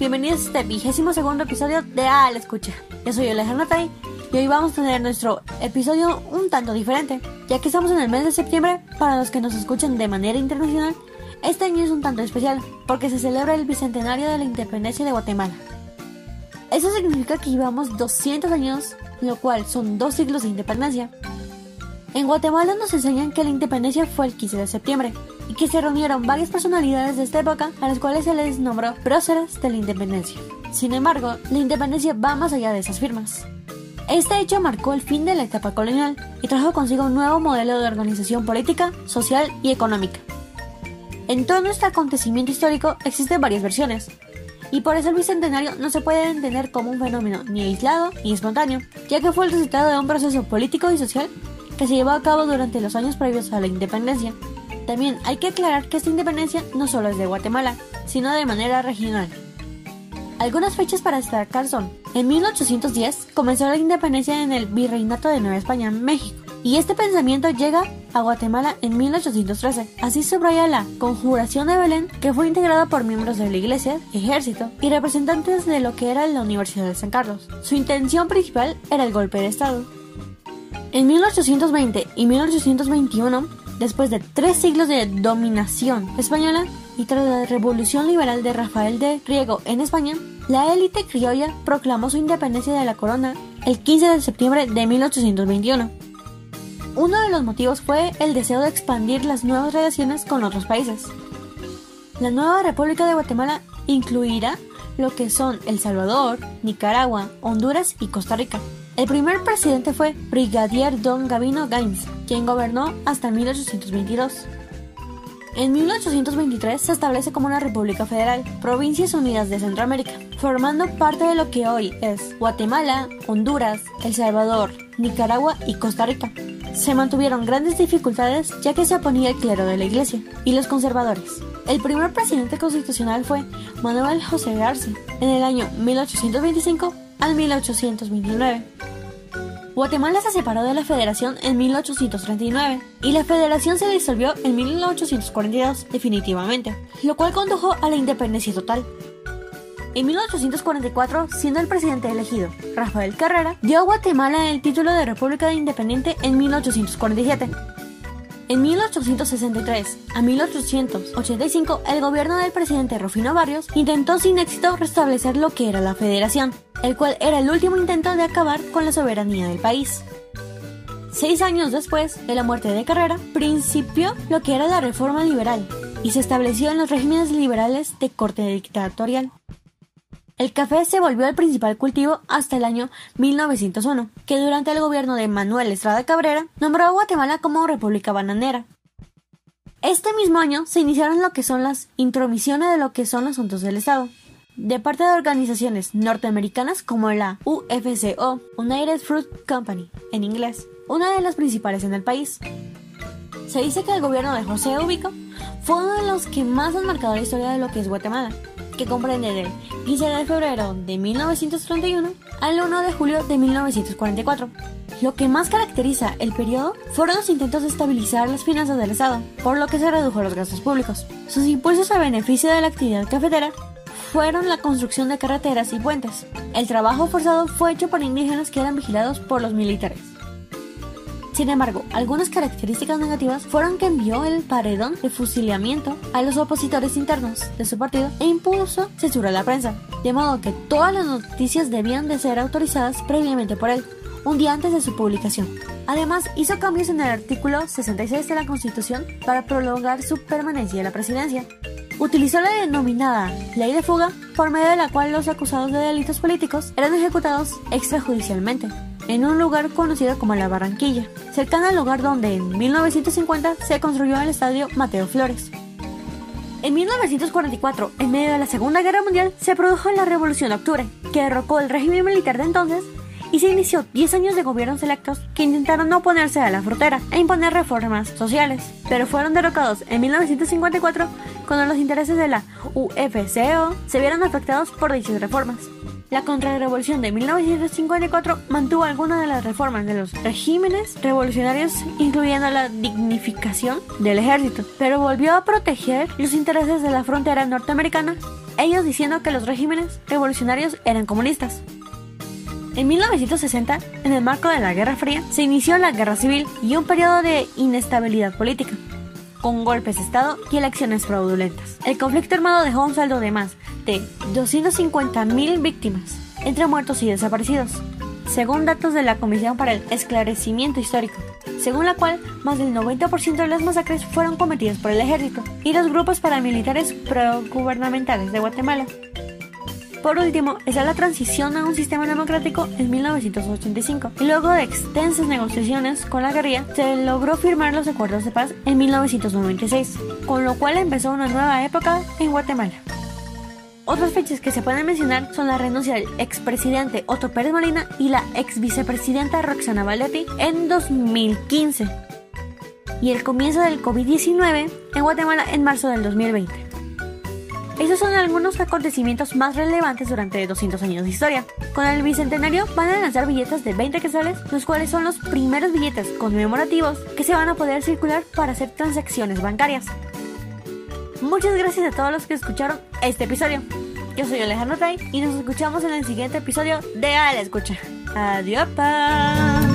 bienvenidos a este vigésimo segundo episodio de A la Escucha. Yo soy Alejandra Tai y hoy vamos a tener nuestro episodio un tanto diferente, ya que estamos en el mes de septiembre, para los que nos escuchan de manera internacional, este año es un tanto especial porque se celebra el bicentenario de la independencia de Guatemala. Eso significa que llevamos 200 años, lo cual son dos siglos de independencia. En Guatemala nos enseñan que la independencia fue el 15 de septiembre y que se reunieron varias personalidades de esta época a las cuales se les nombró próceras de la independencia. Sin embargo, la independencia va más allá de esas firmas. Este hecho marcó el fin de la etapa colonial y trajo consigo un nuevo modelo de organización política, social y económica. En todo este acontecimiento histórico existen varias versiones, y por eso el bicentenario no se puede entender como un fenómeno ni aislado ni espontáneo, ya que fue el resultado de un proceso político y social que se llevó a cabo durante los años previos a la independencia. También hay que aclarar que esta independencia no solo es de Guatemala, sino de manera regional. Algunas fechas para destacar son, en 1810 comenzó la independencia en el Virreinato de Nueva España, México, y este pensamiento llega a Guatemala en 1813. Así subraya la Conjuración de Belén, que fue integrada por miembros de la Iglesia, ejército y representantes de lo que era la Universidad de San Carlos. Su intención principal era el golpe de Estado. En 1820 y 1821, después de tres siglos de dominación española y tras la revolución liberal de Rafael de Riego en España, la élite criolla proclamó su independencia de la corona el 15 de septiembre de 1821. Uno de los motivos fue el deseo de expandir las nuevas relaciones con otros países. La nueva República de Guatemala incluirá lo que son El Salvador, Nicaragua, Honduras y Costa Rica. El primer presidente fue Brigadier Don Gavino Gaines, quien gobernó hasta 1822. En 1823 se establece como una república federal, Provincias Unidas de Centroamérica, formando parte de lo que hoy es Guatemala, Honduras, El Salvador, Nicaragua y Costa Rica. Se mantuvieron grandes dificultades ya que se oponía el clero de la iglesia y los conservadores. El primer presidente constitucional fue Manuel José García en el año 1825 al 1829. Guatemala se separó de la federación en 1839 y la federación se disolvió en 1842 definitivamente, lo cual condujo a la independencia total. En 1844, siendo el presidente elegido, Rafael Carrera, dio a Guatemala el título de República Independiente en 1847. En 1863 a 1885, el gobierno del presidente Rufino Barrios intentó sin éxito restablecer lo que era la federación, el cual era el último intento de acabar con la soberanía del país. Seis años después de la muerte de Carrera, principió lo que era la reforma liberal y se estableció en los regímenes liberales de corte dictatorial. El café se volvió el principal cultivo hasta el año 1901, que durante el gobierno de Manuel Estrada Cabrera nombró a Guatemala como República Bananera. Este mismo año se iniciaron lo que son las intromisiones de lo que son los asuntos del Estado, de parte de organizaciones norteamericanas como la UFCO, United Fruit Company, en inglés, una de las principales en el país. Se dice que el gobierno de José Ubico fue uno de los que más han marcado la historia de lo que es Guatemala, que comprende del 15 de febrero de 1931 al 1 de julio de 1944. Lo que más caracteriza el periodo fueron los intentos de estabilizar las finanzas del Estado, por lo que se redujo los gastos públicos. Sus impulsos a beneficio de la actividad cafetera fueron la construcción de carreteras y puentes. El trabajo forzado fue hecho por indígenas que eran vigilados por los militares. Sin embargo, algunas características negativas fueron que envió el paredón de fusilamiento a los opositores internos de su partido e impuso censura a la prensa, de modo que todas las noticias debían de ser autorizadas previamente por él, un día antes de su publicación. Además, hizo cambios en el artículo 66 de la Constitución para prolongar su permanencia en la presidencia. Utilizó la denominada ley de fuga, por medio de la cual los acusados de delitos políticos eran ejecutados extrajudicialmente en un lugar conocido como La Barranquilla, cercano al lugar donde en 1950 se construyó el estadio Mateo Flores. En 1944, en medio de la Segunda Guerra Mundial, se produjo la Revolución de Octubre, que derrocó el régimen militar de entonces y se inició 10 años de gobiernos electos que intentaron oponerse a la frontera e imponer reformas sociales, pero fueron derrocados en 1954 cuando los intereses de la UFCO se vieron afectados por dichas reformas. La contrarrevolución de 1954 mantuvo algunas de las reformas de los regímenes revolucionarios, incluyendo la dignificación del ejército, pero volvió a proteger los intereses de la frontera norteamericana, ellos diciendo que los regímenes revolucionarios eran comunistas. En 1960, en el marco de la Guerra Fría, se inició la Guerra Civil y un periodo de inestabilidad política con golpes de Estado y elecciones fraudulentas. El conflicto armado dejó un saldo de más de 250.000 víctimas, entre muertos y desaparecidos, según datos de la Comisión para el Esclarecimiento Histórico, según la cual más del 90% de las masacres fueron cometidas por el ejército y los grupos paramilitares progubernamentales de Guatemala. Por último, está la transición a un sistema democrático en 1985 y luego de extensas negociaciones con la guerrilla se logró firmar los acuerdos de paz en 1996, con lo cual empezó una nueva época en Guatemala. Otras fechas que se pueden mencionar son la renuncia del expresidente Otto Pérez Molina y la ex vicepresidenta Roxana Valetti en 2015 y el comienzo del COVID-19 en Guatemala en marzo del 2020. Esos son algunos acontecimientos más relevantes durante 200 años de historia. Con el bicentenario van a lanzar billetes de 20 quetzales, los cuales son los primeros billetes conmemorativos que se van a poder circular para hacer transacciones bancarias. Muchas gracias a todos los que escucharon este episodio. Yo soy Alejandro Tai y nos escuchamos en el siguiente episodio de A la Escucha. Adiós. Pa.